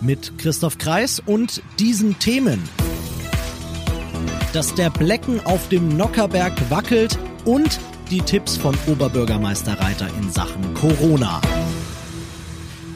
Mit Christoph Kreis und diesen Themen. Dass der Blecken auf dem Nockerberg wackelt und die Tipps von Oberbürgermeister Reiter in Sachen Corona.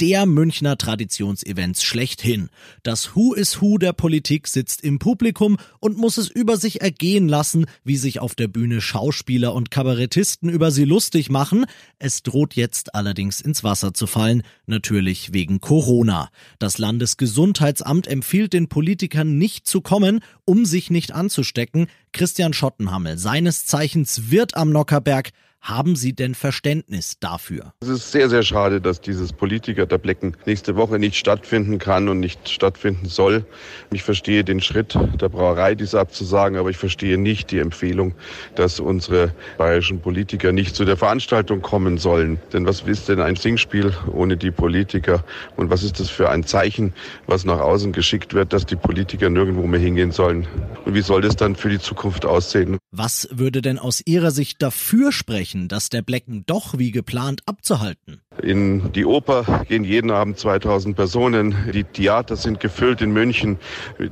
der Münchner Traditionsevents schlechthin. Das Who is Who der Politik sitzt im Publikum und muss es über sich ergehen lassen, wie sich auf der Bühne Schauspieler und Kabarettisten über sie lustig machen. Es droht jetzt allerdings ins Wasser zu fallen, natürlich wegen Corona. Das Landesgesundheitsamt empfiehlt den Politikern nicht zu kommen, um sich nicht anzustecken. Christian Schottenhammel, seines Zeichens Wirt am Nockerberg, haben Sie denn Verständnis dafür? Es ist sehr, sehr schade, dass dieses Politiker der Blecken nächste Woche nicht stattfinden kann und nicht stattfinden soll. Ich verstehe den Schritt der Brauerei, dies abzusagen, aber ich verstehe nicht die Empfehlung, dass unsere bayerischen Politiker nicht zu der Veranstaltung kommen sollen. Denn was ist denn ein Singspiel ohne die Politiker? Und was ist das für ein Zeichen, was nach außen geschickt wird, dass die Politiker nirgendwo mehr hingehen sollen? Und wie soll das dann für die Zukunft aussehen? Was würde denn aus Ihrer Sicht dafür sprechen? Versprechen, das der Blecken doch wie geplant abzuhalten. In die Oper gehen jeden Abend 2000 Personen. Die Theater sind gefüllt in München.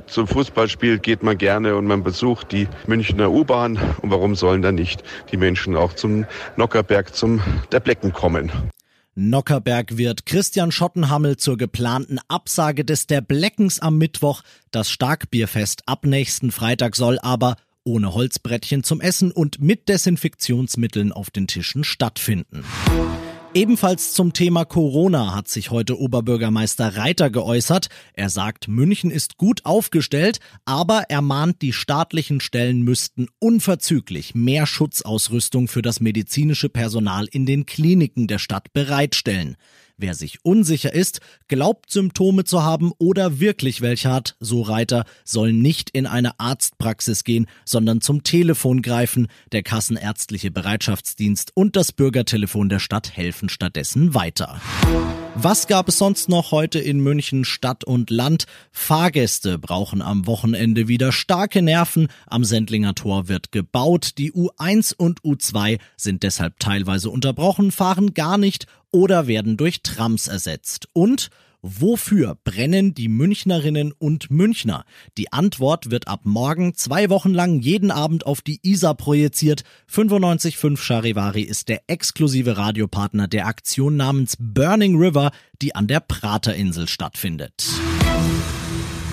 Zum Fußballspiel geht man gerne und man besucht die Münchner U-Bahn. Und warum sollen dann nicht die Menschen auch zum Nockerberg, zum der Blecken kommen? Nockerberg wird Christian Schottenhammel zur geplanten Absage des Der Bleckens am Mittwoch. Das Starkbierfest ab nächsten Freitag soll aber ohne Holzbrettchen zum Essen und mit Desinfektionsmitteln auf den Tischen stattfinden. Ebenfalls zum Thema Corona hat sich heute Oberbürgermeister Reiter geäußert. Er sagt, München ist gut aufgestellt, aber er mahnt, die staatlichen Stellen müssten unverzüglich mehr Schutzausrüstung für das medizinische Personal in den Kliniken der Stadt bereitstellen. Wer sich unsicher ist, glaubt Symptome zu haben oder wirklich welche hat, so Reiter, soll nicht in eine Arztpraxis gehen, sondern zum Telefon greifen. Der Kassenärztliche Bereitschaftsdienst und das Bürgertelefon der Stadt helfen stattdessen weiter. Was gab es sonst noch heute in München Stadt und Land? Fahrgäste brauchen am Wochenende wieder starke Nerven. Am Sendlinger Tor wird gebaut. Die U1 und U2 sind deshalb teilweise unterbrochen, fahren gar nicht oder werden durch Trams ersetzt. Und Wofür brennen die Münchnerinnen und Münchner? Die Antwort wird ab morgen zwei Wochen lang jeden Abend auf die ISA projiziert. 95.5 Charivari ist der exklusive Radiopartner der Aktion namens Burning River, die an der Praterinsel stattfindet.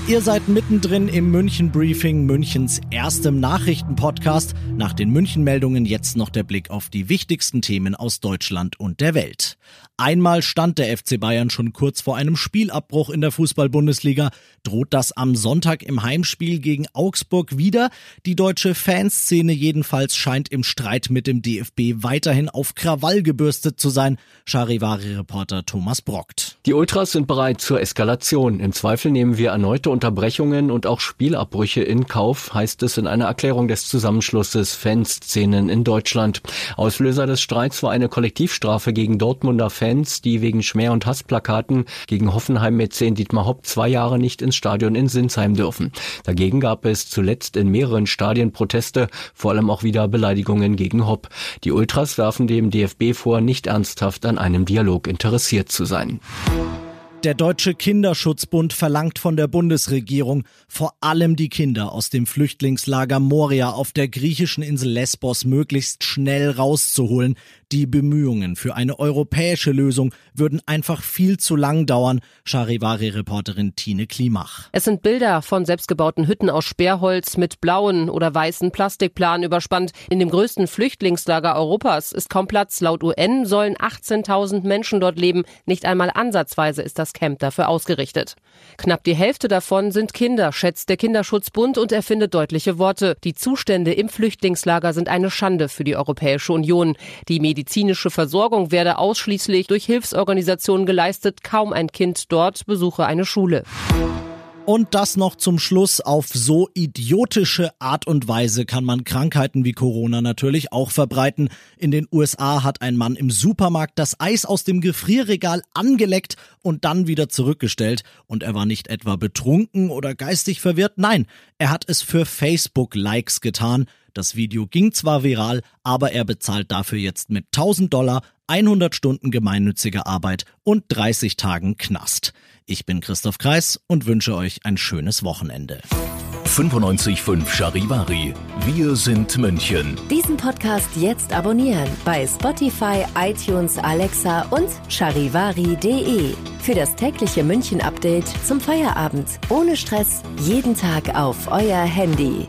Ihr seid mittendrin im München Briefing, Münchens erstem Nachrichtenpodcast. Nach den München Meldungen jetzt noch der Blick auf die wichtigsten Themen aus Deutschland und der Welt. Einmal stand der FC Bayern schon kurz vor einem Spielabbruch in der Fußball-Bundesliga. Droht das am Sonntag im Heimspiel gegen Augsburg wieder? Die deutsche Fanszene jedenfalls scheint im Streit mit dem DFB weiterhin auf Krawall gebürstet zu sein. Charivari-Reporter Thomas Brockt. Die Ultras sind bereit zur Eskalation. Im Zweifel nehmen wir erneute Unterbrechungen und auch Spielabbrüche in Kauf, heißt es in einer Erklärung des Zusammenschlusses Fanszenen in Deutschland. Auslöser des Streits war eine Kollektivstrafe gegen Dortmunder Fans, die wegen Schmäh- und Hassplakaten gegen Hoffenheim-Mäzen Dietmar Hopp zwei Jahre nicht ins Stadion in Sinsheim dürfen. Dagegen gab es zuletzt in mehreren Stadien Proteste, vor allem auch wieder Beleidigungen gegen Hopp. Die Ultras werfen dem DFB vor, nicht ernsthaft an einem Dialog interessiert zu sein. Der Deutsche Kinderschutzbund verlangt von der Bundesregierung, vor allem die Kinder aus dem Flüchtlingslager Moria auf der griechischen Insel Lesbos möglichst schnell rauszuholen. Die Bemühungen für eine europäische Lösung würden einfach viel zu lang dauern, Charivari-Reporterin Tine Klimach. Es sind Bilder von selbstgebauten Hütten aus Sperrholz mit blauen oder weißen Plastikplanen überspannt. In dem größten Flüchtlingslager Europas ist kaum Platz. Laut UN sollen 18.000 Menschen dort leben. Nicht einmal ansatzweise ist das Camp dafür ausgerichtet. Knapp die Hälfte davon sind Kinder, schätzt der Kinderschutzbund und er findet deutliche Worte. Die Zustände im Flüchtlingslager sind eine Schande für die Europäische Union. Die medizinische Versorgung werde ausschließlich durch Hilfsorganisationen geleistet. Kaum ein Kind dort besuche eine Schule. Und das noch zum Schluss. Auf so idiotische Art und Weise kann man Krankheiten wie Corona natürlich auch verbreiten. In den USA hat ein Mann im Supermarkt das Eis aus dem Gefrierregal angeleckt und dann wieder zurückgestellt. Und er war nicht etwa betrunken oder geistig verwirrt. Nein, er hat es für Facebook-Likes getan. Das Video ging zwar viral, aber er bezahlt dafür jetzt mit 1000 Dollar 100 Stunden gemeinnützige Arbeit und 30 Tagen Knast. Ich bin Christoph Kreis und wünsche euch ein schönes Wochenende. 95.5 Charivari. Wir sind München. Diesen Podcast jetzt abonnieren bei Spotify, iTunes, Alexa und charivari.de. Für das tägliche München-Update zum Feierabend. Ohne Stress. Jeden Tag auf euer Handy.